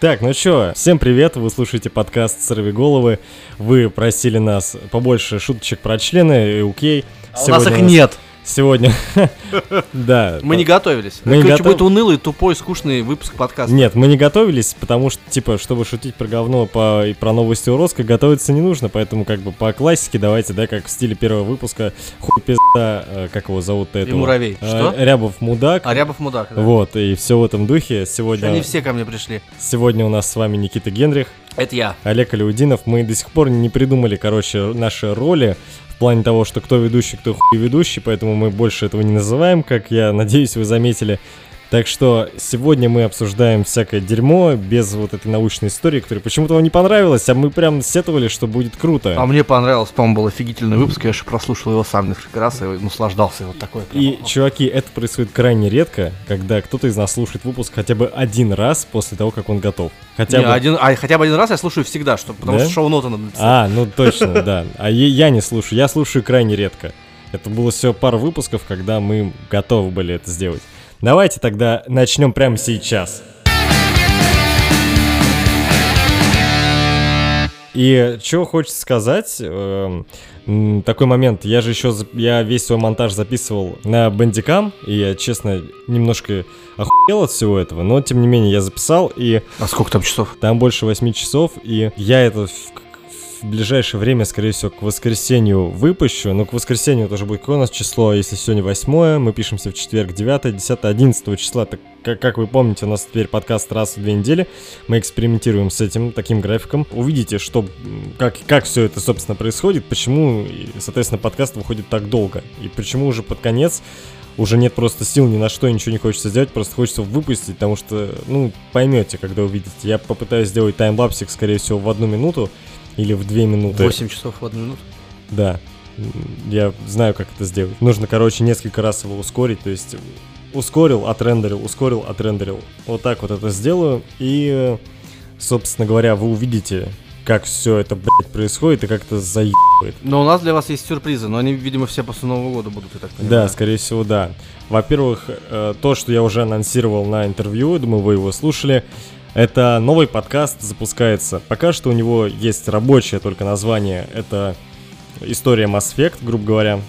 Так, ну чё, всем привет, вы слушаете подкаст «Сорви головы». Вы просили нас побольше шуточек про члены, и окей. А у нас их нет. Сегодня, да. Мы не готовились. Мы Короче, будет унылый, тупой, скучный выпуск подкаста. Нет, мы не готовились, потому что, типа, чтобы шутить про говно по, и про новости Уроска, готовиться не нужно, поэтому, как бы, по классике давайте, да, как в стиле первого выпуска, хуй пизда, э, как его зовут-то И этого? муравей. Э, Что? Рябов мудак. А Рябов мудак. да. Вот, и все в этом духе. Сегодня, Они все ко мне пришли. сегодня у нас с вами Никита Генрих, Это я. Олег Алиудинов. Мы до сих пор не придумали, короче, наши роли плане того, что кто ведущий, кто хуй ведущий, поэтому мы больше этого не называем, как я надеюсь, вы заметили. Так что сегодня мы обсуждаем всякое дерьмо без вот этой научной истории, которая почему-то вам не понравилась, а мы прям сетовали, что будет круто. А мне понравилось, по-моему, был офигительный выпуск. Я же прослушал его сам несколько раз и наслаждался. Вот такой. прям. И, чуваки, это происходит крайне редко, когда кто-то из нас слушает выпуск хотя бы один раз после того, как он готов. Хотя Не, бы... один, а хотя бы один раз я слушаю всегда, что, потому Да? что шоу-ноты надо написать. А, ну точно, да. А я, не слушаю, я слушаю крайне редко. Это было всего пара выпусков, когда мы готовы были это сделать. Давайте тогда начнем прямо сейчас. И что хочется сказать, м, такой момент, я же еще, я весь свой монтаж записывал на бандикам, и я, честно, немножко охуел от всего этого, но, тем не менее, я записал, и А сколько там часов? там больше 8 часов, и я это в, в ближайшее время, скорее всего, к воскресенью выпущу. Но к воскресенью тоже будет какое у нас число, если сегодня 8 мы пишемся в четверг 9, 10, 11 числа. Так, как, как вы помните, у нас теперь подкаст раз в две недели. Мы экспериментируем с этим, таким графиком. Увидите, что, как, как все это, собственно, происходит, почему, соответственно, подкаст выходит так долго. И почему уже под конец уже нет просто сил ни на что, ничего не хочется сделать, просто хочется выпустить, потому что, ну, поймете, когда увидите. Я попытаюсь сделать таймлапсик, скорее всего, в одну минуту или в две минуты. 8 часов в одну минуту. Да, я знаю, как это сделать. Нужно, короче, несколько раз его ускорить, то есть ускорил, отрендерил, ускорил, отрендерил. Вот так вот это сделаю, и, собственно говоря, вы увидите, как все это, блядь, происходит и как это заебывает. Но у нас для вас есть сюрпризы, но они, видимо, все после Нового года будут, я так Да, понимаю. скорее всего, да. Во-первых, э, то, что я уже анонсировал на интервью, думаю, вы его слушали, это новый подкаст запускается. Пока что у него есть рабочее только название, это история Mass Effect, грубо говоря.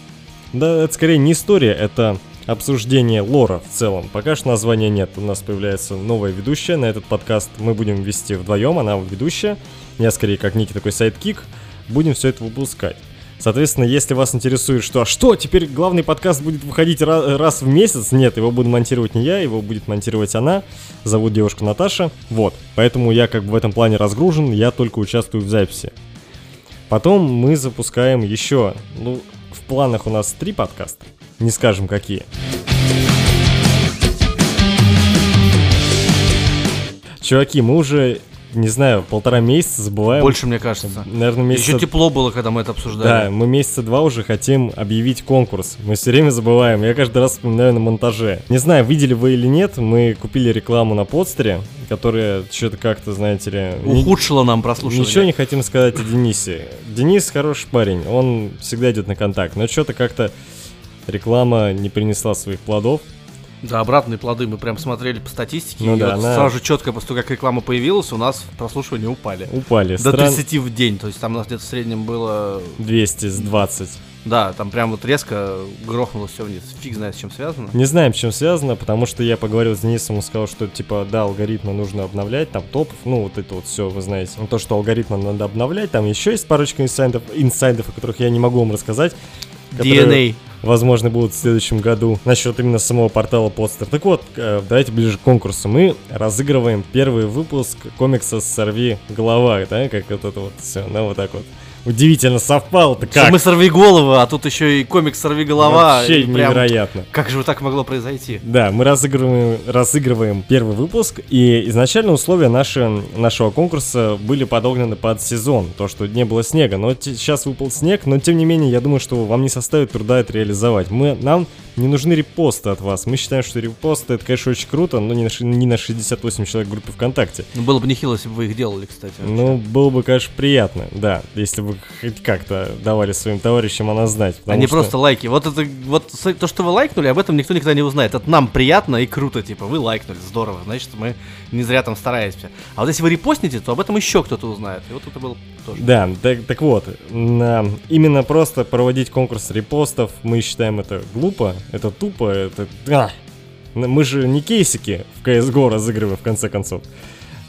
Да, это скорее не история, это обсуждение лора в целом. Пока что названия нет. У нас появляется новая ведущая на этот подкаст. Мы будем вести вдвоем, она ведущая. Я скорее как некий такой sidekick. Будем все это выпускать. Соответственно, если вас интересует, что, а что, теперь главный подкаст будет выходить ра- раз в месяц? Нет, его буду монтировать не я, его будет монтировать она. Зовут девушку Наташа. Вот, поэтому я как бы в этом плане разгружен, я только участвую в записи. Потом мы запускаем еще, ну, в планах у нас три подкаста, не скажем какие. Чуваки, мы уже, не знаю, полтора месяца забываем. Больше, мне кажется. Наверное, месяца... Еще тепло было, когда мы это Да, обсуждали. мы месяца два уже хотим объявить конкурс. Мы все время забываем. Я каждый раз вспоминаю на монтаже. Не знаю, видели вы или нет, мы купили рекламу на подстере, которая что-то как-то, знаете ли... не- Ухудшило нам прослушивание. Ничего не хотим сказать о Денисе. Денис хороший парень, он всегда идет на контакт, но что-то как-то реклама не принесла своих плодов. Да, обратные плоды мы прям смотрели по статистике. Ну и да, вот она- сразу четко, после того, как реклама появилась, у нас прослушивания упали. Упали. До Стран... 30 в день. То есть там у нас где-то в среднем было... 200 с 20. Да, там прям вот резко грохнулось все вниз. Фиг знает, с чем связано. Не знаем, с чем связано, потому что я поговорил с Денисом, он сказал, что типа, да, алгоритмы нужно обновлять, там топов, ну вот это вот все, вы знаете. Ну, То, что алгоритмы надо обновлять, там еще есть парочка инсайдов, инсайдов, о которых я не могу вам рассказать. Которые, DNA. Возможно, будут в следующем году насчет именно самого портала Подстер. Так вот, э, давайте ближе к конкурсу. Мы разыгрываем первый выпуск комикса «Сорви голова», да, как вот это вот все, ну вот так вот. Удивительно совпало-то Что как? Мы сорви голову, а тут еще и комикс сорви голова. Вообще и прям- невероятно. Как же так могло произойти? Да, мы разыгрываем, разыгрываем первый выпуск, и изначально условия наши, нашего конкурса были подогнаны под сезон, то, что не было снега, но сейчас выпал снег, но тем не менее, я думаю, что вам не составит труда это реализовать. Мы, нам не нужны репосты от вас, мы считаем, что репосты это, конечно, очень круто, но не на, не на 68 человек в группе ВКонтакте. Ну, было бы нехило, если бы вы их делали, кстати. Ну, было бы, конечно, приятно, да, если бы вы хоть как-то давали своим товарищам о нас знать. Не что... просто лайки. Вот это вот то, что вы лайкнули, об этом никто никогда не узнает. Это нам приятно и круто, типа, вы лайкнули, здорово, значит, мы не зря там стараемся. А вот если вы репостните, то об этом еще кто-то узнает. И вот это был тоже. Да, так, так вот, именно просто проводить конкурс репостов, мы считаем это глупо, это тупо, это... А, мы же не кейсики в CSGO разыгрываем, в конце концов.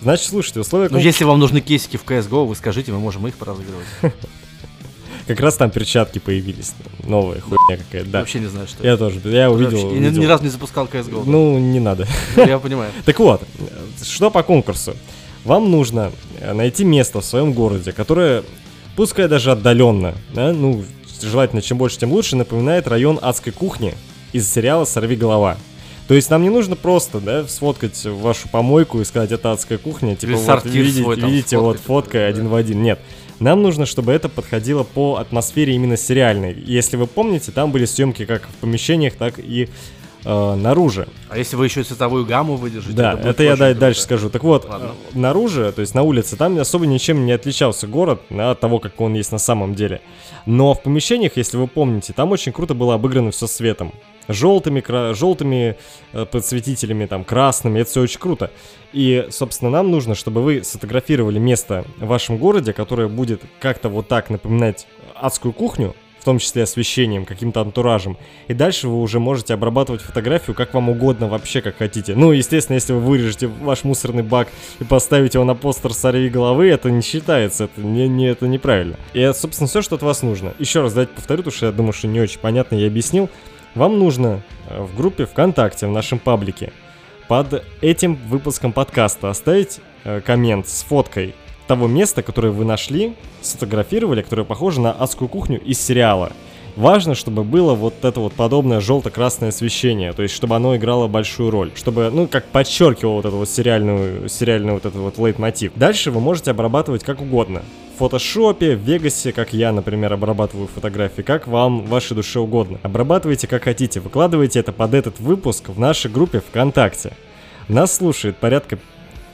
Значит, слушайте, условия... Ну, если вам нужны кейсики в CSGO, вы скажите, мы можем их поразыгрывать. Как раз там перчатки появились. Новая хуйня какая-то, да. Вообще не знаю, что Я тоже, я увидел. Я ни разу не запускал CSGO. Ну, не надо. Я понимаю. Так вот, что по конкурсу? Вам нужно э, найти место в своем городе, которое, пускай даже отдаленно, да, ну, желательно чем больше, тем лучше, напоминает район адской кухни из сериала «Сорви голова». То есть нам не нужно просто, да, сфоткать вашу помойку и сказать, это адская кухня, типа вот видите, свой, там, видите вот фотка да. один в один. Нет, нам нужно, чтобы это подходило по атмосфере именно сериальной. Если вы помните, там были съемки как в помещениях, так и э, наружу. А если вы еще цветовую гамму выдержите? Да, это, это я да, дальше скажу. Так вот, Ладно. наружу, то есть на улице, там особо ничем не отличался город от того, как он есть на самом деле. Но в помещениях, если вы помните, там очень круто было обыграно все светом желтыми, кра- желтыми э, подсветителями, там, красными, это все очень круто. И, собственно, нам нужно, чтобы вы сфотографировали место в вашем городе, которое будет как-то вот так напоминать адскую кухню, в том числе освещением, каким-то антуражем. И дальше вы уже можете обрабатывать фотографию как вам угодно, вообще как хотите. Ну, естественно, если вы вырежете ваш мусорный бак и поставите его на постер сорви головы, это не считается, это, не, не, это неправильно. И это, собственно, все, что от вас нужно. Еще раз давайте повторю, потому что я думаю, что не очень понятно я объяснил. Вам нужно э, в группе ВКонтакте, в нашем паблике, под этим выпуском подкаста оставить э, коммент с фоткой того места, которое вы нашли, сфотографировали, которое похоже на адскую кухню из сериала. Важно, чтобы было вот это вот подобное желто-красное освещение, то есть чтобы оно играло большую роль, чтобы, ну, как подчеркивало вот эту вот сериальную, сериальный вот этот вот лейтмотив. Дальше вы можете обрабатывать как угодно фотошопе, в Вегасе, как я, например, обрабатываю фотографии, как вам, вашей душе угодно. Обрабатывайте как хотите, выкладывайте это под этот выпуск в нашей группе ВКонтакте. Нас слушает порядка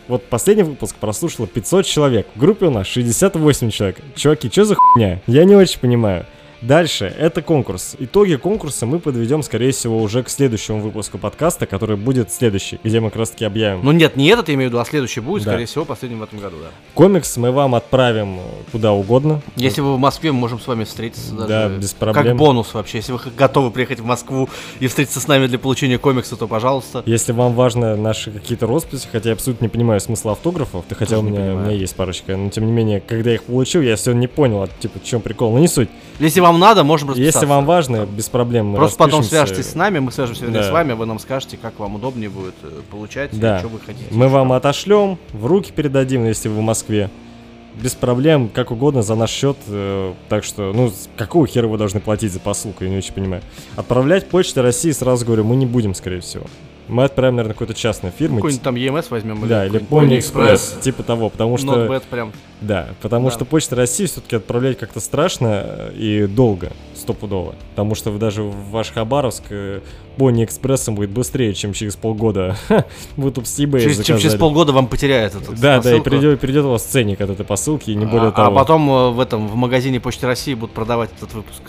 вот последний выпуск прослушало 500 человек. В группе у нас 68 человек. Чуваки, что за хуйня? Я не очень понимаю. Дальше, это конкурс. Итоги конкурса мы подведем, скорее всего, уже к следующему выпуску подкаста, который будет следующий, где мы как раз таки объявим. Ну нет, не этот, я имею в виду, а следующий будет, да. скорее всего, последним в этом году, да. Комикс мы вам отправим куда угодно. Если вы в Москве, мы можем с вами встретиться даже. Да, без проблем. Как бонус вообще. Если вы готовы приехать в Москву и встретиться с нами для получения комикса, то пожалуйста. Если вам важно наши какие-то росписи, хотя я абсолютно не понимаю смысла автографов, ты хотя у меня, у меня есть парочка, но тем не менее, когда я их получил, я все не понял, типа, в чем прикол, но не суть. Если вам надо, можем расписаться. Если вам важно, без проблем Просто потом свяжитесь с нами, мы свяжемся да. с вами, вы нам скажете, как вам удобнее будет э, получать, да. что вы хотите. Мы вам отошлем, в руки передадим, если вы в Москве. Без проблем, как угодно, за наш счет. Э, так что, ну, какого хера вы должны платить за посылку, я не очень понимаю. Отправлять почтой России, сразу говорю, мы не будем, скорее всего. Мы отправим, наверное, какой-то частной фирмы. Какой-нибудь там EMS возьмем. Да, или Pony Express. Типа того, потому что... Not bad прям. Да, потому да. что Почта России все-таки отправлять как-то страшно э, и долго, стопудово. Потому что даже в ваш Хабаровск э, Экспрессом будет быстрее, чем через полгода. Будут с eBay через, Чем через полгода вам потеряет этот Да, посылку. да, и придет, придет у вас ценник от этой посылки, и не более а, того. А потом э, в этом, в магазине Почты России будут продавать этот выпуск.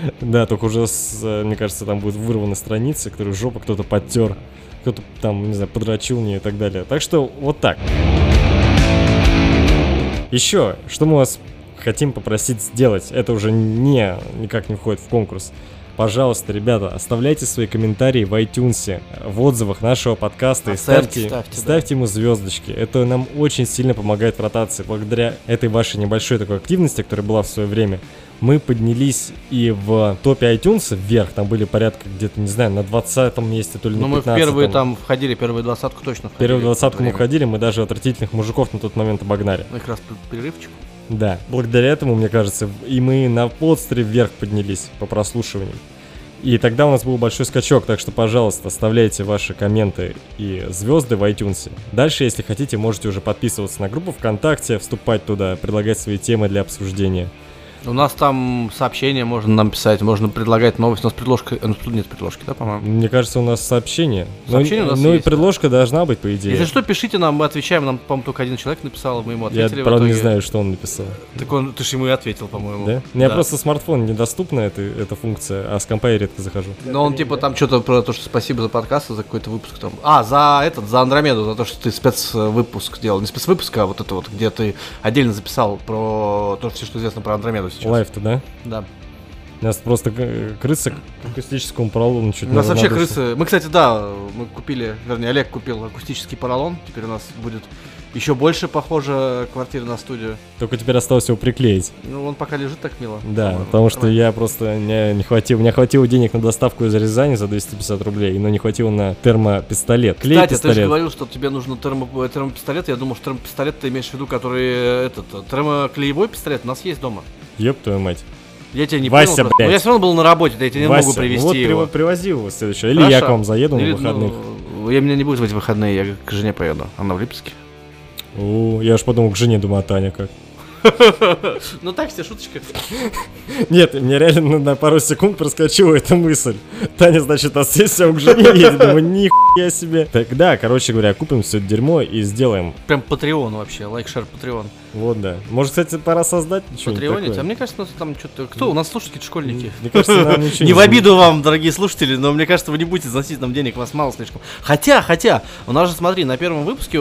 Да, только уже, с, мне кажется, там будет вырваны страницы, которые жопа кто-то подтер, кто-то там, не знаю, подрочил мне и так далее. Так что вот так. Еще, что мы вас хотим попросить сделать, это уже не, никак не входит в конкурс. Пожалуйста, ребята, оставляйте свои комментарии в iTunes, в отзывах нашего подкаста Оставьте, и ставьте, ставьте, ставьте да. ему звездочки. Это нам очень сильно помогает в ротации. Благодаря этой вашей небольшой такой активности, которая была в свое время, мы поднялись и в топе iTunes вверх, там были порядка где-то, не знаю, на 20 месте, то ли Но на 15 мы в первые там входили, первые двадцатку точно входили. Первые двадцатку мы входили, мы даже отвратительных мужиков на тот момент обогнали. Ну, как раз перерывчик. Да, благодаря этому, мне кажется, и мы на подстре вверх поднялись по прослушиваниям. И тогда у нас был большой скачок, так что, пожалуйста, оставляйте ваши комменты и звезды в iTunes. Дальше, если хотите, можете уже подписываться на группу ВКонтакте, вступать туда, предлагать свои темы для обсуждения. У нас там сообщения можно нам писать, можно предлагать новость. У нас предложка, э, ну тут нет предложки, да, по-моему? Мне кажется, у нас сообщение. Ну, Сообщение у нас ну и есть, предложка должна быть, по идее. Если что, пишите нам, мы отвечаем. Нам, по-моему, только один человек написал, мы ему Я, ответили. в правда, не знаю, что он написал. Так он, ты же ему и ответил, по-моему. Да? У меня Да. просто смартфон недоступна эта, эта функция, а с компа я редко захожу. Но он типа там что-то про то, что спасибо за подкаст, за какой-то выпуск там. А, за этот, за Андромеду, за то, что ты спецвыпуск делал. Не спецвыпуск, а вот это вот, где ты отдельно записал про то, все, что известно про Андромеду сейчас. Лайф-то, да? Да. У нас просто крыса к акустическому пролому чуть У нас вообще крысы. Мы, кстати, да, мы купили, вернее, Олег купил акустический поролон. Теперь у нас будет еще больше похожа квартира на студию. Только теперь осталось его приклеить. Ну, он пока лежит так мило. Да, потому что я просто не, не хватило, у меня хватило денег на доставку из Рязани за 250 рублей, но не хватило на термопистолет. Клей Кстати, ты же пистолет. говорил, что тебе нужно термо, термопистолет. Я думал, что термопистолет ты имеешь в виду, который э, этот э, термоклеевой пистолет у нас есть дома. Ёб твою мать. Я тебя не Вася, понял. блядь. Ну, я все равно был на работе, да я тебе не Вася, могу привезти ну вот его. приво- привози его следующего. Или Хорошо. я к вам заеду Или, на выходных. ну, я меня не будет в эти выходные, я к жене поеду. Она в Липецке. У, я уж подумал к жене, думаю, а Таня как. Ну так себе шуточка. Нет, мне реально на, пару секунд проскочила эта мысль. Таня, значит, от сессия к жене едет. Думаю, нихуя себе. Так, да, короче говоря, купим все это дерьмо и сделаем. Прям Patreon вообще, лайк-шер Patreon. Вот, да. Может, кстати, пора создать что-нибудь Патреонить? А мне кажется, у нас там что-то... Кто? У нас слушают какие-то школьники. Мне кажется, нам ничего Не в обиду вам, дорогие слушатели, но мне кажется, вы не будете заносить нам денег, вас мало слишком. Хотя, хотя, у нас же, смотри, на первом выпуске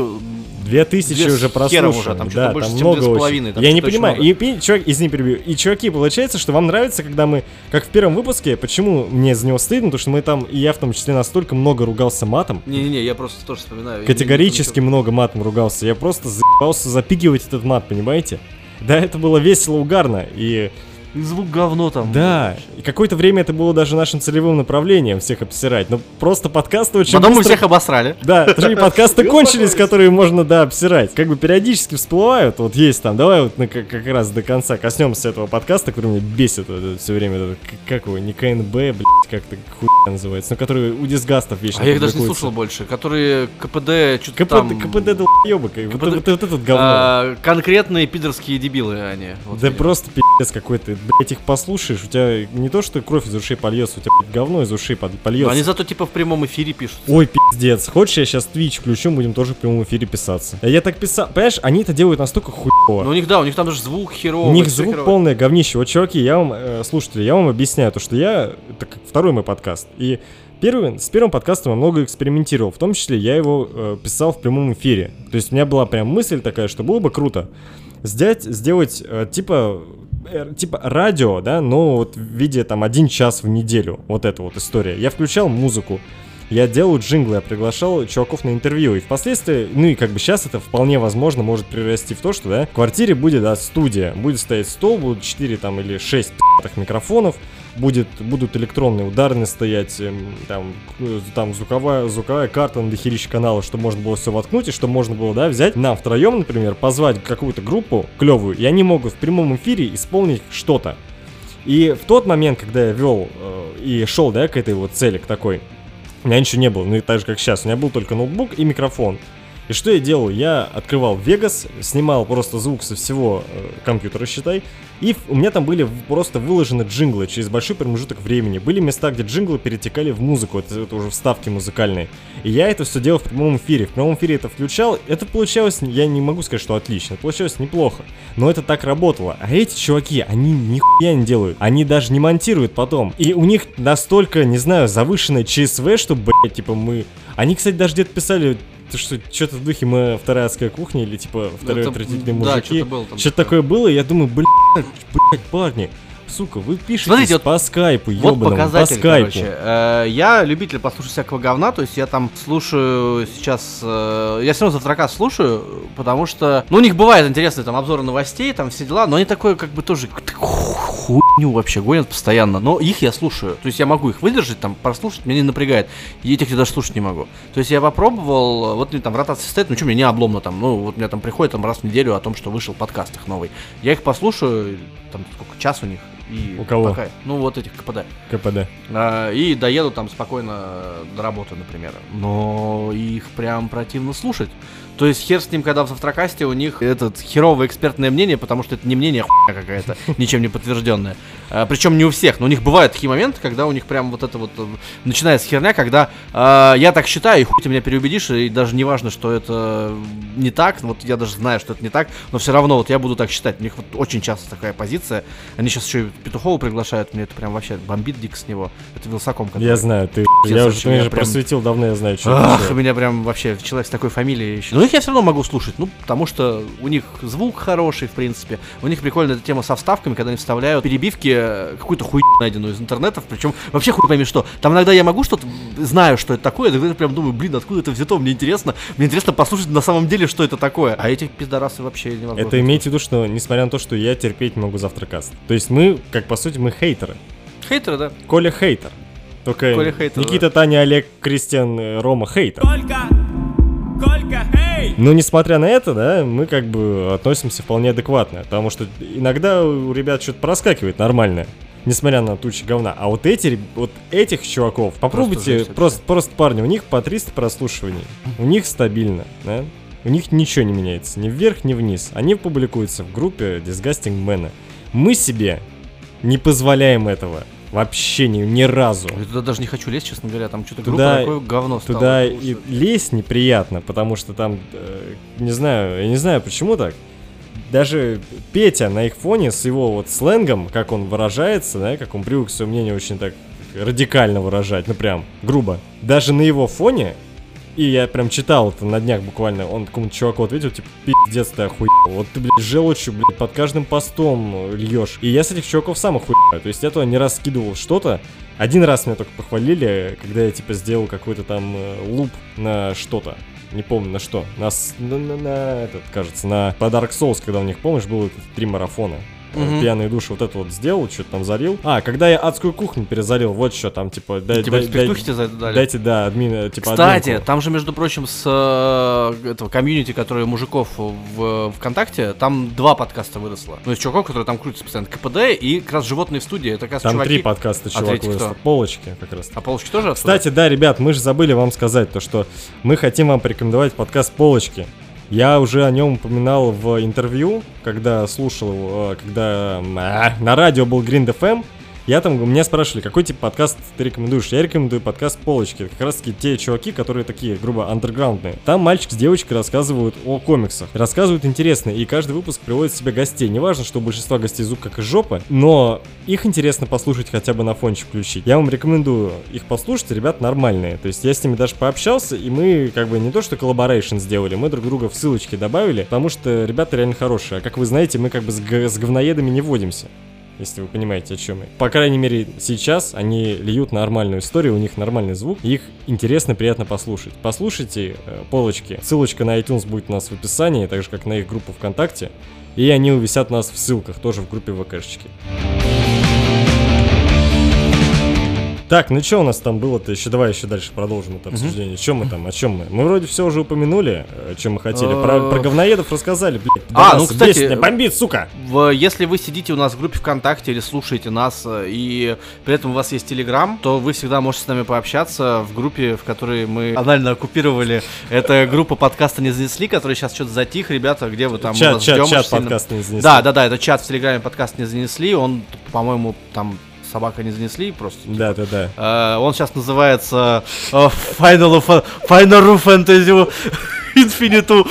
Две тысячи уже уже, там да, больше, там чем много половиной, там Я не понимаю. И, пи- чувак, извини, перебью. И, чуваки, получается, что вам нравится, когда мы, как в первом выпуске, почему мне за него стыдно, потому что мы там, и я в том числе, настолько много ругался матом, Не-не-не, я просто тоже вспоминаю. категорически много матом ругался. Я просто заебался запикивать этот мат, понимаете? Да, это было весело, угарно. И И звук говно там. да, и какое-то время это было даже нашим целевым направлением всех обсирать. Но просто подкасты очень Потом мы быстро- всех обосрали. Да, три подкасты кончились, которые можно, да, обсирать. Как бы периодически всплывают, вот есть там, давай вот как, как раз до конца коснемся этого подкаста, который меня бесит все время, как его, не КНБ, блядь, как-то хуй называется, но который у дисгастов вечно А я их даже не слушал больше. Которые КПД что-то КПД, там... КПД долбоёбы, как- вот, этот говно. а, конкретные пидорские дебилы они. Да просто пиздец какой-то, блять, их послушаешь, у тебя не то, что кровь из ушей польется, у тебя блядь, говно из ушей под- Но польется. они зато типа в прямом эфире пишут. Ой, пиздец. Хочешь, я сейчас Twitch включу, будем тоже в прямом эфире писаться. А Я так писал, понимаешь, они это делают настолько хуево. Ну у них, да, у них там даже звук херовый. У них звук херово. полное говнище. Вот, чуваки, я вам, э, слушатели, я вам объясняю, то, что я, это как второй мой подкаст, и первый, с первым подкастом я много экспериментировал, в том числе я его э, писал в прямом эфире. То есть у меня была прям мысль такая, что было бы круто сделать, сделать э, типа э, типа радио, да, но вот в виде там один час в неделю. Вот эта вот история. Я включал музыку, я делал джинглы, я приглашал чуваков на интервью. И впоследствии, ну и как бы сейчас это вполне возможно может перерасти в то, что, да, в квартире будет, да, студия. Будет стоять стол, будут 4 там или 6 пи***тых микрофонов. Будет, будут электронные ударные стоять, эм, там, э, там звуковая, звуковая карта на дохерища канала, чтобы можно было все воткнуть, и чтобы можно было, да, взять нам втроем, например, позвать какую-то группу клевую, и они могут в прямом эфире исполнить что-то. И в тот момент, когда я вел э, и шел, да, к этой вот цели, к такой, у меня ничего не было, ну и так же, как сейчас. У меня был только ноутбук и микрофон. И что я делал? Я открывал Vegas, снимал просто звук со всего э, компьютера, считай, и у меня там были просто выложены джинглы через большой промежуток времени. Были места, где джинглы перетекали в музыку, это, это уже вставки музыкальные. И я это все делал в прямом эфире. В прямом эфире это включал, это получалось, я не могу сказать, что отлично, получалось неплохо. Но это так работало. А эти чуваки, они нихуя не делают. Они даже не монтируют потом. И у них настолько, не знаю, завышенное ЧСВ, что, блядь, типа мы... Они, кстати, даже где-то писали, то, что что-то в духе мы вторая адская кухня или типа вторые Это- отвратительные да, мужики. что-то было там Что-то такое. было, я думаю, блядь, блядь, парни, сука, вы пишете Смотрите, вот- по скайпу, Вот ёбаному, по показатель, скайпу. короче. Э, я любитель послушать всякого говна, то есть я там слушаю сейчас... э, я все равно завтракас слушаю, потому что... Ну, у них бывают интересные там обзоры новостей, там все дела, но они такое как бы тоже хуйню вообще гонят постоянно. Но их я слушаю. То есть я могу их выдержать, там, прослушать, меня не напрягает. И этих я даже слушать не могу. То есть я попробовал, вот мне там в ротации стоит, ну что, мне не обломно там, ну вот мне там приходит там раз в неделю о том, что вышел подкаст их новый. Я их послушаю, там сколько, час у них, И У кого? пока- ну, вот этих КПД. КПД. А, и доеду там спокойно до работы, например. Но их прям противно слушать. То есть хер с ним, когда в Завтракасте у них этот херовое экспертное мнение, потому что это не мнение, а хуйня какая-то, ничем не подтвержденная. причем не у всех, но у них бывают такие моменты, когда у них прям вот это вот э, начинается херня, когда э, я так считаю, и хуй ты меня переубедишь, и даже не важно, что это не так, вот я даже знаю, что это не так, но все равно вот я буду так считать. У них вот очень часто такая позиция. Они сейчас еще и Петухова приглашают, мне это прям вообще бомбит дико с него. Это Вилсаком, который... Я знаю, ты... Пиздец, Я уже, ты я же прям- просветил давно, я знаю, что Ах, меня прям вообще человек с такой фамилией еще. Но их я все равно могу слушать, ну, потому что у них звук хороший, в принципе. У них прикольная эта тема со вставками, когда они вставляют перебивки э, какую-то хуйню, найденную из интернетов, причем вообще хуй пойми что. Там иногда я могу что-то, знаю, что это такое, я прям думаю, блин, откуда это взято, мне интересно. Мне интересно послушать на самом деле, что это такое. А эти пидорасы вообще невозможно. Это имейте в виду, что несмотря на то, что я терпеть не могу завтракаст. То есть мы, как по сути, мы хейтеры. Хейтеры, да? Коля хейтер. Только Коля хейтер, Никита, Таня, Олег, Кристиан, э, Рома хейтер. Колька, Колька, эй! Но несмотря на это, да, мы как бы относимся вполне адекватно. Потому что иногда у ребят что-то проскакивает нормально. Несмотря на тучи говна. А вот эти, вот этих чуваков, попробуйте, жесть просто, просто, парни, у них по 300 прослушиваний. У них стабильно, да? У них ничего не меняется, ни вверх, ни вниз. Они публикуются в группе Disgusting Man. Мы себе не позволяем этого. Вообще ни, ни разу. Я туда даже не хочу лезть, честно говоря, там что-то Туда- такое говно стало. Туда и лезть неприятно, потому что там, э, не знаю, я не знаю почему так. Даже Петя на их фоне с его вот сленгом, как он выражается, да, как он привык свое мнение очень так радикально выражать, ну прям грубо. Даже на его фоне, и я прям читал это на днях буквально, он какому-то чуваку ответил, типа, пиздец ты охуел, вот ты, блядь, желчью, блядь, под каждым постом э, льешь. И я с этих чуваков сам охуеваю, то есть я туда не раз скидывал что-то, один раз меня только похвалили, когда я типа сделал какой-то там э, луп на что-то. Не помню на что. На, с- на, на- на этот, кажется, на по Dark Souls, когда у них, помнишь, было вот эти три марафона. Э, Мгм. Пьяные души вот это вот сделал, что-то там залил. А, когда я адскую кухню перезалил, вот что там, типа, дай, Типа дай- дай- спиртухи тебе задали? дайте, да, админа, типа, Кстати, админку. там же, между прочим, с э, этого комьюнити, которые мужиков в ВКонтакте, там два подкаста выросло. Ну, из чуваков, которые там крутятся постоянно. КПД и как раз животные в студии. Это как раз Там чуваки... три подкаста, чувак, третий вырос. кто? Полочки как раз. А полочки тоже? Кстати, да, ребят, мы же забыли вам сказать то, что мы хотим вам порекомендовать подкаст «Полочки». Я уже о нем упоминал в интервью, когда слушал его, э, когда а, на радио был Green FM. Я там, меня спрашивали, какой тип подкаст ты рекомендуешь? Я рекомендую подкаст «Полочки». Это как раз таки те чуваки, которые такие, грубо, андерграундные. Там мальчик с девочкой рассказывают о комиксах. Рассказывают интересно, и каждый выпуск приводит в себя гостей. Неважно, что у большинства гостей звук как из жопы, но их интересно послушать хотя бы на фончик включить. Я вам рекомендую их послушать, ребят нормальные. То есть я с ними даже пообщался, и мы как бы не то что collaboration сделали, мы друг друга в ссылочки добавили, потому что ребята реально хорошие. А как вы знаете, мы как бы с, с говноедами не водимся. Если вы понимаете, о чем я. По крайней мере, сейчас они льют нормальную историю, у них нормальный звук, их интересно, приятно послушать. Послушайте э, полочки. Ссылочка на iTunes будет у нас в описании, так же как на их группу ВКонтакте. И они увисят нас в ссылках, тоже в группе ВКшечки. Так, ну что у нас там было-то еще? Давай еще дальше продолжим это обсуждение. Чем мы там? О чем мы? Мы вроде все уже упомянули, о чем мы хотели. Про, про говноедов рассказали, блядь. А, ну, кстати, меня, бомбит, сука! В- если вы сидите у нас в группе ВКонтакте или слушаете нас, э, и при этом у вас есть Телеграм, то вы всегда можете с нами пообщаться в группе, в которой мы анально оккупировали. Это группа подкаста «Не занесли», который сейчас что-то затих. Ребята, где вы там? Чат, чат, ждем чат подкаст не занесли. Да, да, да, это чат в Телеграме подкаст «Не занесли». Он, по-моему, там собака не занесли, просто Да, да, да. Э, он сейчас называется э, Final, Fa- Final Fantasy Infinite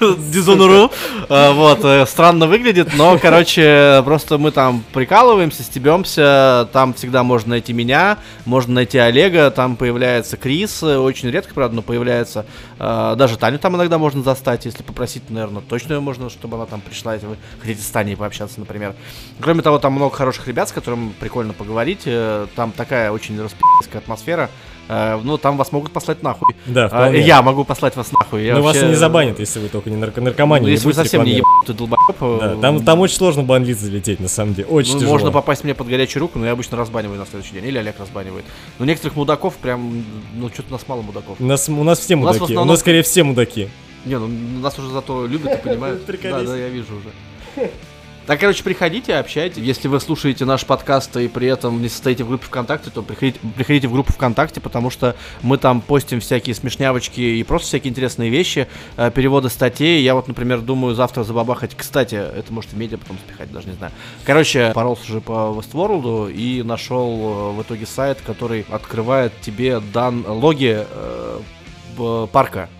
Dishonored. Э, Вот, э, странно выглядит, но, короче, просто мы там прикалываемся, стебемся. Там всегда можно найти меня, можно найти Олега, там появляется Крис, э, очень редко, правда, но появляется. Э, Даже Таню там иногда можно застать, если попросить, наверное, точно ее можно, чтобы она там пришла, если вы хотите с Таней пообщаться, например. Кроме того, там много хороших ребят, с которыми прикольно поговорить. Э, Там такая очень распи***ская атмосфера. Э, Ну, там вас могут послать нахуй. Да, А, вполне. Я могу послать вас нахуй. Я Но вас вообще- не забанят, если вы только не нарко- наркомане Ну, если вы совсем не ебанутый долбоеб, Да, э, там, там очень сложно банлист залететь, на самом деле. Очень ну, тяжело. можно попасть мне под горячую руку, но я обычно разбаниваю на следующий день. Или Олег разбанивает. Но некоторых мудаков прям, ну, что-то у нас мало мудаков. У нас, у нас все У нас мудаки. У основном- нас скорее все мудаки. Не, ну нас уже зато любят и понимают. Да, да, я вижу уже. Так, короче, приходите, общайтесь. Если вы слушаете наш подкаст и при этом не состоите в группе ВКонтакте, то приходите, приходите в группу ВКонтакте, потому что мы там постим всякие смешнявочки и просто всякие интересные вещи, э, переводы статей. Я вот, например, думаю завтра забабахать. Кстати, это может в медиа потом спихать, даже не знаю. Короче, поролся же по Westworld и нашел э, в итоге сайт, который открывает тебе дан логи э, парка.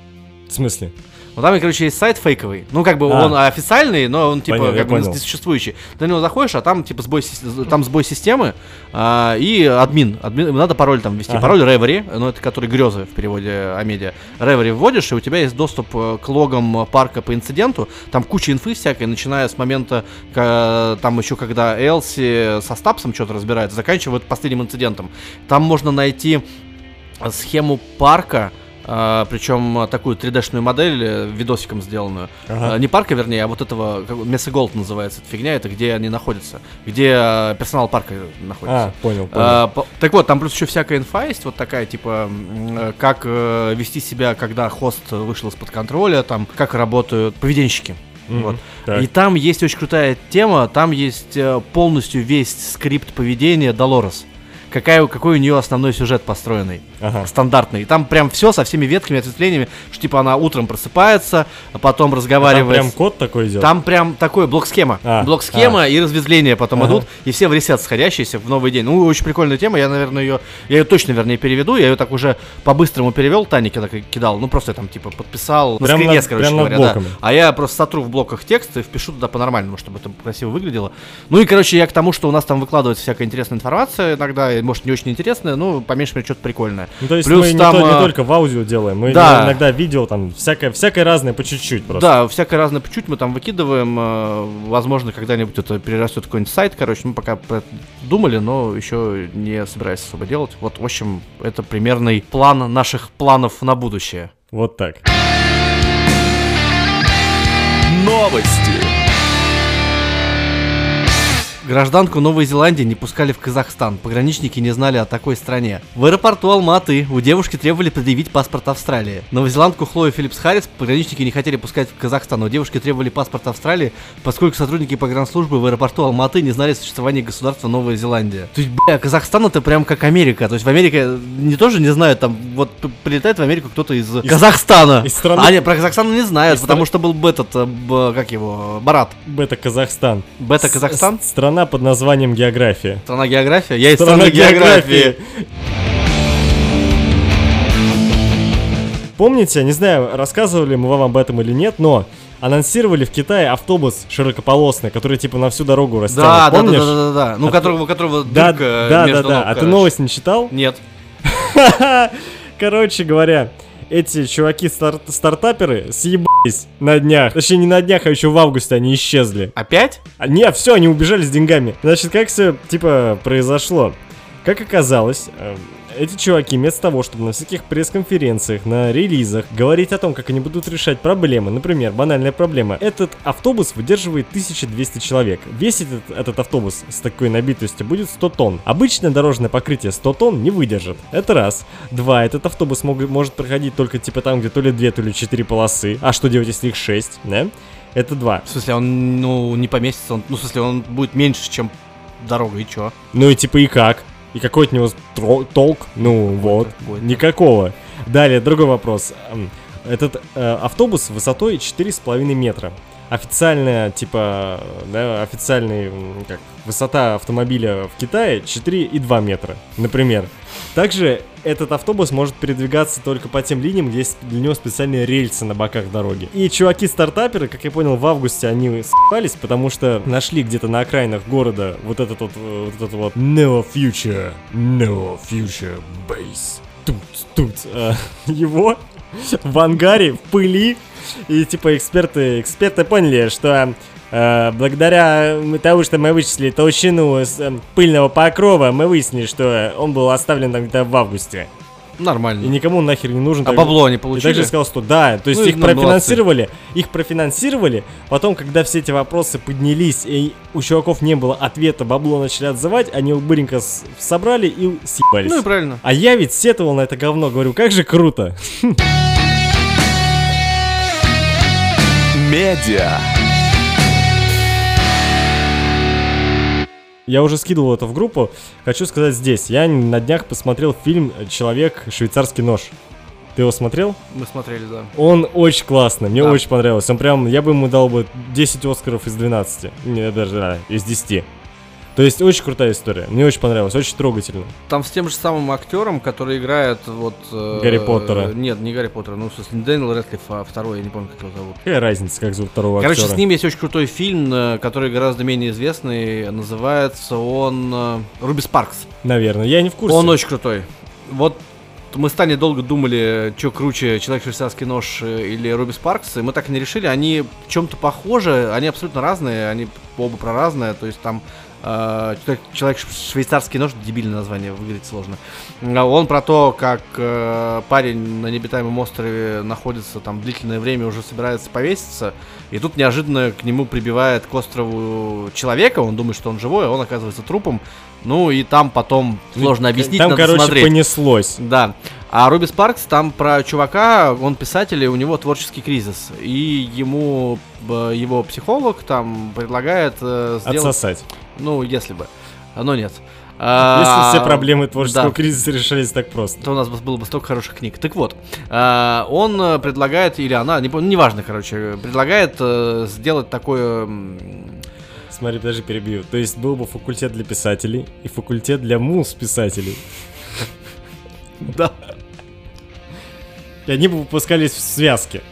В смысле? Ну там, короче, есть сайт фейковый. Ну, как бы А. он официальный, но он типа Понятно, я как бы понял. несуществующий. Ты на него заходишь, а там типа сбой, там сбой системы а, и админ. админ. Надо пароль там ввести. Ага. Пароль Reverie, ну это который грезы в переводе Амедиа. Reverie вводишь, и у тебя есть доступ э, к логам парка по инциденту. Там куча инфы всякой, начиная с момента, ка- там еще когда Элси со Стапсом что-то разбирается, заканчивая вот последним инцидентом. Там можно найти схему парка, а, причем такую 3D-шную модель э, видосиком сделанную. Ага. А, Не парка, вернее, а вот этого, Месса Голд называется эта фигня, это где они находятся, где э, персонал парка находится. А, понял, понял. А, по- так вот, там плюс еще всякая инфа есть, вот такая, типа, э, как э, вести себя, когда хост вышел из-под контроля, там, как работают поведенщики. Мгм. Вот. Так. И там есть очень крутая тема, там есть полностью весь скрипт поведения Долорес. Какая, какой у нее основной сюжет построенный Ага. стандартный. И там прям все со всеми ветками, ответвлениями, что типа она утром просыпается, а потом Там разговаривает. прям код такой идет. Там прям такой блок-схема. А, блок-схема и разветвления потом Ага. идут, и все в ресет сходящиеся в новый день. Ну, очень прикольная тема, я, наверное, ее... Я ее точно, вернее, переведу, я ее так уже по-быстрому перевел, Тане когда кидал, ну, просто я там, типа, подписал на Прям скринец, над- короче прям говоря, да. А я просто сотру в блоках текст и впишу туда по-нормальному, чтобы это красиво выглядело. Ну и, короче, я к тому, что у нас там выкладывается всякая интересная информация иногда, может, не очень интересная, ну, по меньшей мере, что-то прикольное. Ну, то есть Плюс мы не, там, то- не а, только в аудио делаем, мы да. иногда видео, там, всякое, всякое разное по чуть-чуть просто. Да, всякое разное по чуть мы там выкидываем. э, Возможно, когда-нибудь это перерастет в какой-нибудь сайт. Короче, мы пока думали, но еще не собираюсь особо делать. Вот, в общем, это примерный план наших планов на будущее. Вот так. Новости. Гражданку Новой Зеландии не пускали в Казахстан. Пограничники не знали о такой стране. В аэропорту Алматы у девушки требовали предъявить паспорт Австралии. Новозеландку Хлою Филлипс Харрис пограничники не хотели пускать в Казахстан. У девушки требовали паспорт Австралии, поскольку сотрудники погранслужбы в аэропорту Алматы не знали о существовании государства Новая Зеландия. То есть, бля, Казахстан это прям как Америка. То есть в Америке не тоже не знают, там вот прилетает в Америку кто-то из, Казахстана. из страны- А, нет, про Казахстан не знают, Из потому страны- что был бы этот, э, как его, Барат. Это Казахстан. Бета Казахстан? С- Страна под названием география. Страна география? Я из страны географии. Помните, не знаю, рассказывали мы вам об этом или нет, но анонсировали в Китае автобус широкополосный, который типа на всю дорогу растянут. Да, да, да, Помнишь? да, да, да. Ну, А которого, у которого Да, дырка да, да, между да. ног, А ты новость не читал? Нет. Короче говоря, эти чуваки стар- стартаперы съебались на днях. Точнее, не на днях, а еще в августе они исчезли. Опять? А, не, все, они убежали с деньгами. Значит, как все, типа, произошло? Как оказалось, э, эти чуваки вместо того, чтобы на всяких пресс-конференциях, на релизах говорить о том, как они будут решать проблемы, например, банальная проблема, этот автобус выдерживает 1200 человек. Весит этот, этот автобус с такой набитостью будет 100 тонн. Обычное дорожное покрытие 100 тонн не выдержит. Это раз. Два, этот автобус мог- может проходить только типа там, где то ли 2, то ли 4 полосы. А что делать, если их 6, да? Это два. В смысле, он, ну, не поместится, он, ну, в смысле, он будет меньше, чем дорога, и чё? Ну и типа и как? И какой от него толк? Ну вот, какой-то. никакого. Далее, другой вопрос. Этот э, автобус высотой 4,5 метра. Официальная, типа, да, официальный, м, как, высота автомобиля в Китае 4,2 метра, например. Также этот автобус может передвигаться только по тем линиям, где есть для него специальные рельсы на боках дороги. И чуваки-стартаперы, как я понял, в августе они с***ались, потому что нашли где-то на окраинах города вот этот вот, э, вот этот вот No Future, No Future Base. Тут, тут. э, его в ангаре, в пыли. И типа эксперты, эксперты поняли, что э, благодаря тому, что мы вычислили толщину э, пыльного покрова, мы выяснили, что он был оставлен там где-то в августе. И Нормально. никому он нахер не нужен. А так- бабло они и получили? также сказал, что да, то есть Ну и их профинансировали, их профинансировали, потом, когда все эти вопросы поднялись, и у чуваков не было ответа, бабло начали отзывать, они его быренько собрали и съебались. Ну и правильно. А я ведь сетовал на это говно, говорю, как же круто. Медиа. Я уже скидывал это в группу. Хочу сказать здесь. Я на днях посмотрел фильм «Человек. Швейцарский нож». Ты его смотрел? Мы смотрели, да. Он очень классный, мне Да. очень понравился. Он прям, я бы ему дал бы 10 Оскаров из 12. Не, даже, да, из 10. То есть очень крутая история. Мне очень понравилось, очень трогательно. Там с тем же самым актером, который играет вот... э, Гарри Поттера. Нет, не Гарри Поттера, ну, в смысле, не Дэниел Рэдклифф, а второй, я не помню, как его зовут. Какая разница, как зовут второго Короче, актера? с ним есть очень крутой фильм, э, который гораздо менее известный. Называется он э, Руби Спаркс. Наверное, я не в курсе. Он очень крутой. Вот мы с Таней долго думали, что круче, Человек швейцарский нож э, или Руби Спаркс, и мы так и не решили. Они в чем-то похожи, они абсолютно разные, они оба про разное. То есть там э, Человек- швейцарский нож, дебильное название, выглядит сложно. А Он про то, как э, парень на необитаемом острове находится там длительное время, уже собирается повеситься, и тут неожиданно к нему прибивает к острову человека, он думает, что он живой, а он оказывается трупом. Ну и там потом сложно объяснить, Там, надо короче, смотреть. понеслось. Да. А Руби Спаркс там про чувака, он писатель, и у него творческий кризис. И ему б, его психолог там предлагает э, сделать... Отсосать. Ну, если бы. Но нет. Если А, все проблемы творческого да. кризиса решались так просто. то у нас бы было бы столько хороших книг. Так вот, а, он э, предлагает, или она, не помню, неважно, короче, предлагает э, сделать такое... Смотри, даже перебью. То есть был бы факультет для писателей и факультет для муз писателей. Да. И они бы выпускались в связке.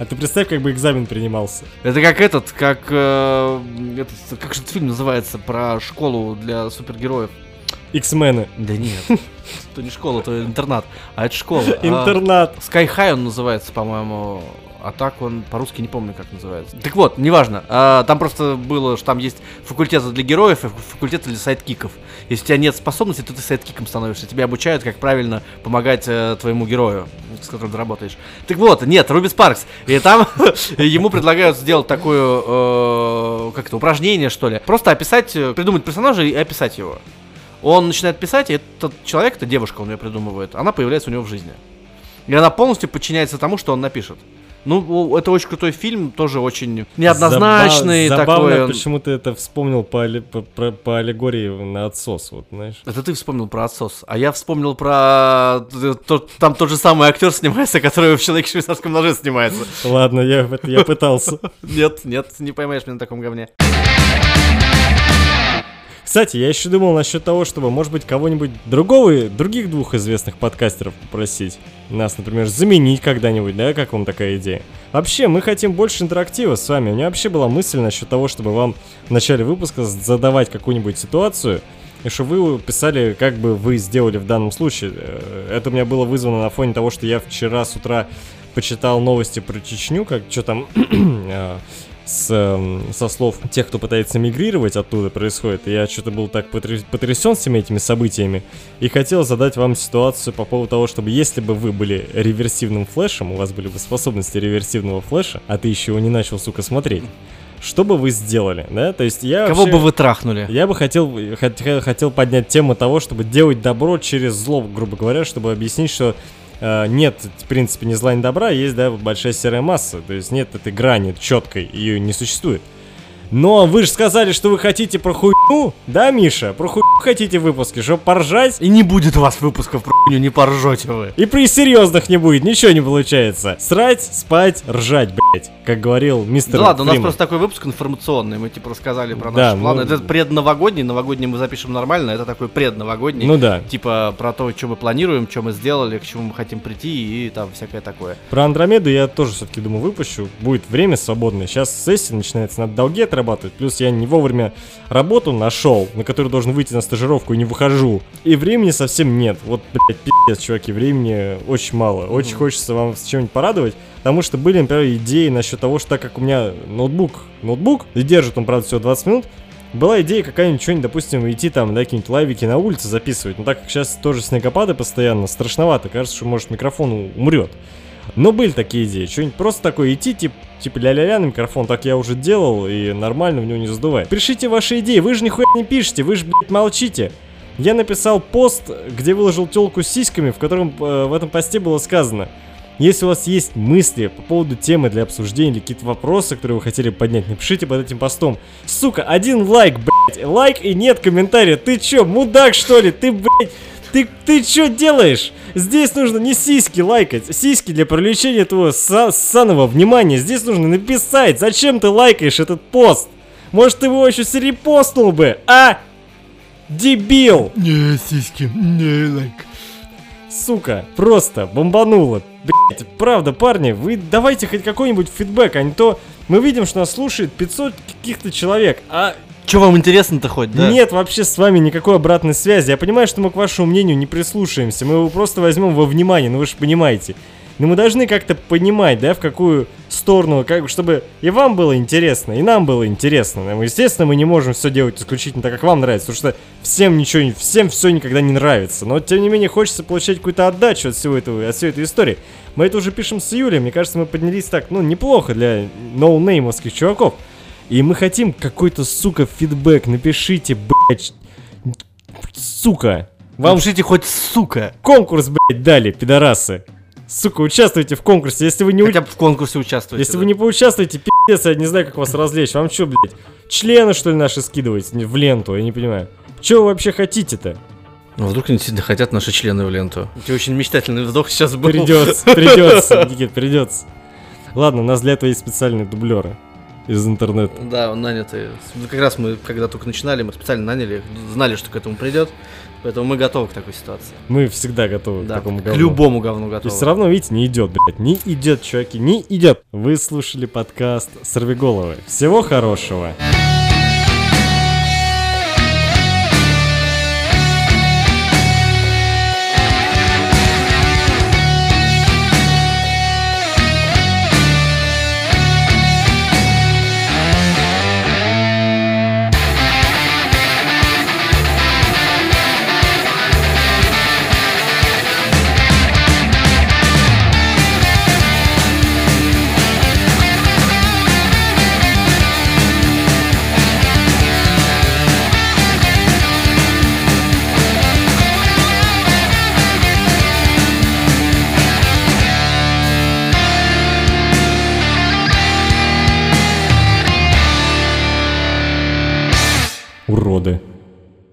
А ты представь, как бы экзамен принимался. Это как этот, как... э, этот, как же этот фильм называется про школу для супергероев? X-men ы. Да нет. Это не школа, это интернат. А это школа. А, Интернат. Sky High он называется, по-моему. А так он по-русски не помню, как называется. Так вот, неважно. А, там просто было, что там есть факультеты для героев и факультеты для sidekick ов. Если у тебя нет способностей, то ты sidekick ом становишься. Тебя обучают, как правильно помогать э, твоему герою, с которым ты работаешь. Так вот, нет, Руби Спаркс. И там ему предлагают сделать такое, э, как это, упражнение, что ли. Просто описать, э, придумать персонажа и описать его. Он начинает писать, и этот человек, эта девушка, он ее придумывает, она появляется у него в жизни. И она полностью подчиняется тому, что он напишет. Ну, это очень крутой фильм, тоже очень неоднозначный Заба- такой. Забавно, он- почему ты это вспомнил по, али- по, про- по аллегории на отсос, вот, знаешь. Это ты вспомнил про отсос, а я вспомнил про... т- Там тот же самый актер снимается, который в «Человеке в швейцарском ноже» снимается. Ладно, я, я пытался. Нет, нет, не поймаешь меня на таком говне. Кстати, я еще думал насчет того, чтобы, может быть, кого-нибудь другого, других двух известных подкастеров попросить. Нас, например, заменить когда-нибудь, да? Как вам такая идея? Вообще, мы хотим больше интерактива с вами. У меня вообще была мысль насчет того, чтобы вам в начале выпуска задавать какую-нибудь ситуацию, и чтобы вы писали, как бы вы сделали в данном случае. Э, Это у меня было вызвано на фоне того, что я вчера с утра почитал новости про Чечню, как что там э, с, эм, со слов тех, кто пытается мигрировать оттуда происходит. И я что-то был так потря- потрясен всеми этими событиями. И хотел задать вам ситуацию по поводу того, чтобы если бы вы были реверсивным флешем, у вас были бы способности реверсивного флеша, а ты еще его не начал, сука, смотреть, что бы вы сделали, да? То есть я Кого вообще- бы вы трахнули? я бы хотел, хот- хотел поднять тему того, чтобы делать добро через зло, грубо говоря, чтобы объяснить, что нет, в принципе, ни зла, ни добра, есть, да, большая серая масса. То есть нет этой грани четкой, ее не существует. Но вы же сказали, что вы хотите про хуйню, да, Миша? Про хуйню хотите выпуски, чтобы поржать? И не будет у вас выпусков про хуйню, не поржете вы. И при серьезных не будет, ничего не получается. Срать, спать, ржать, блять, как говорил мистер Да ладно, у нас Фриман. просто такой выпуск информационный. Мы типа рассказали про Да, наши планы. ну- Это предновогодний, новогодний мы запишем нормально, это такой предновогодний. Ну да. Типа про то, что мы планируем, что мы сделали, к чему мы хотим прийти и там всякое такое. Про Андромеду я тоже все-таки думаю выпущу. Будет время свободное. Сейчас сессия начинается, надо долги отрабатывать. Плюс я не вовремя работу нашел, на которую должен выйти на стажировку и не выхожу. И времени совсем нет. Вот, блядь, пиздец, чуваки, времени очень мало. Очень хочется вам с чем-нибудь порадовать. Потому что были, например, идеи насчет того, что так как у меня ноутбук, ноутбук, и держит он, правда, всего 20 минут, была идея какая-нибудь, что-нибудь, допустим, идти там, да, какие-нибудь лайвики на улице записывать. Но так как сейчас тоже снегопады постоянно, страшновато. Кажется, что, может, микрофон умрет. Но были такие идеи. Что-нибудь просто такое идти, типа, типа ля-ля-ля на микрофон, так я уже делал, и нормально в него не задувает. Пишите ваши идеи, вы же нихуя не пишете, вы же, блядь, молчите. Я написал пост, где выложил телку с сиськами, в котором э, в этом посте было сказано. Если у вас есть мысли по поводу темы для обсуждения или какие-то вопросы, которые вы хотели поднять, напишите под этим постом. Сука, один лайк, блядь, лайк и нет комментария. Ты чё, мудак что ли? Ты, блядь, ты, ты чё делаешь? Здесь нужно не сиськи лайкать, сиськи для привлечения твоего са- внимания. Здесь нужно написать, зачем ты лайкаешь этот пост? Может, ты его еще серепостнул бы, а? Дебил! Не, сиськи, не лайк. Сука, просто бомбануло. Блять, правда, парни, вы давайте хоть какой-нибудь фидбэк, а не то мы видим, что нас слушает 500 каких-то человек, а Че вам интересно-то хоть, да? нет вообще с вами никакой обратной связи. Я понимаю, что мы к вашему мнению не прислушаемся, мы его просто возьмем во внимание, ну вы же понимаете. Но мы должны как-то понимать, да, в какую сторону, как, чтобы и вам было интересно, и нам было интересно. Ну, естественно, мы не можем все делать исключительно так, как вам нравится, потому что всем ничего, всем все никогда не нравится. Но, тем не менее, хочется получать какую-то отдачу от всего этого, от всей этой истории. Мы это уже пишем с июля, мне кажется, мы поднялись так, ну, неплохо для ноунеймовских чуваков. И мы хотим какой-то, сука, фидбэк. Напишите, блядь. Сука. Вам Вам пишите хоть сука. конкурс, блядь, дали, пидорасы. Сука, участвуйте в конкурсе. Если вы не, Хотя бы в конкурсе участвуете. если да. вы не поучаствуете, пиздец, я не знаю, как вас развлечь. Вам что, блядь, члены, что ли, наши скидывать в ленту? Я не понимаю. Че вы вообще хотите-то? Ну, вдруг они действительно хотят наши члены в ленту. У тебя очень мечтательный вздох сейчас был. Придется, придется, Никит, придется. Ладно, у нас для этого есть специальные дублеры из интернета. Да, нанятые. Ну, Как раз мы, когда только начинали, мы специально наняли их, знали, что к этому придет. Поэтому мы готовы к такой ситуации. Мы всегда готовы Да, к такому к говну. любому говну И готовы. все равно, видите, не идет, блядь. Не идет, чуваки, не идет. Вы слушали подкаст Сорвиголовы. Всего хорошего.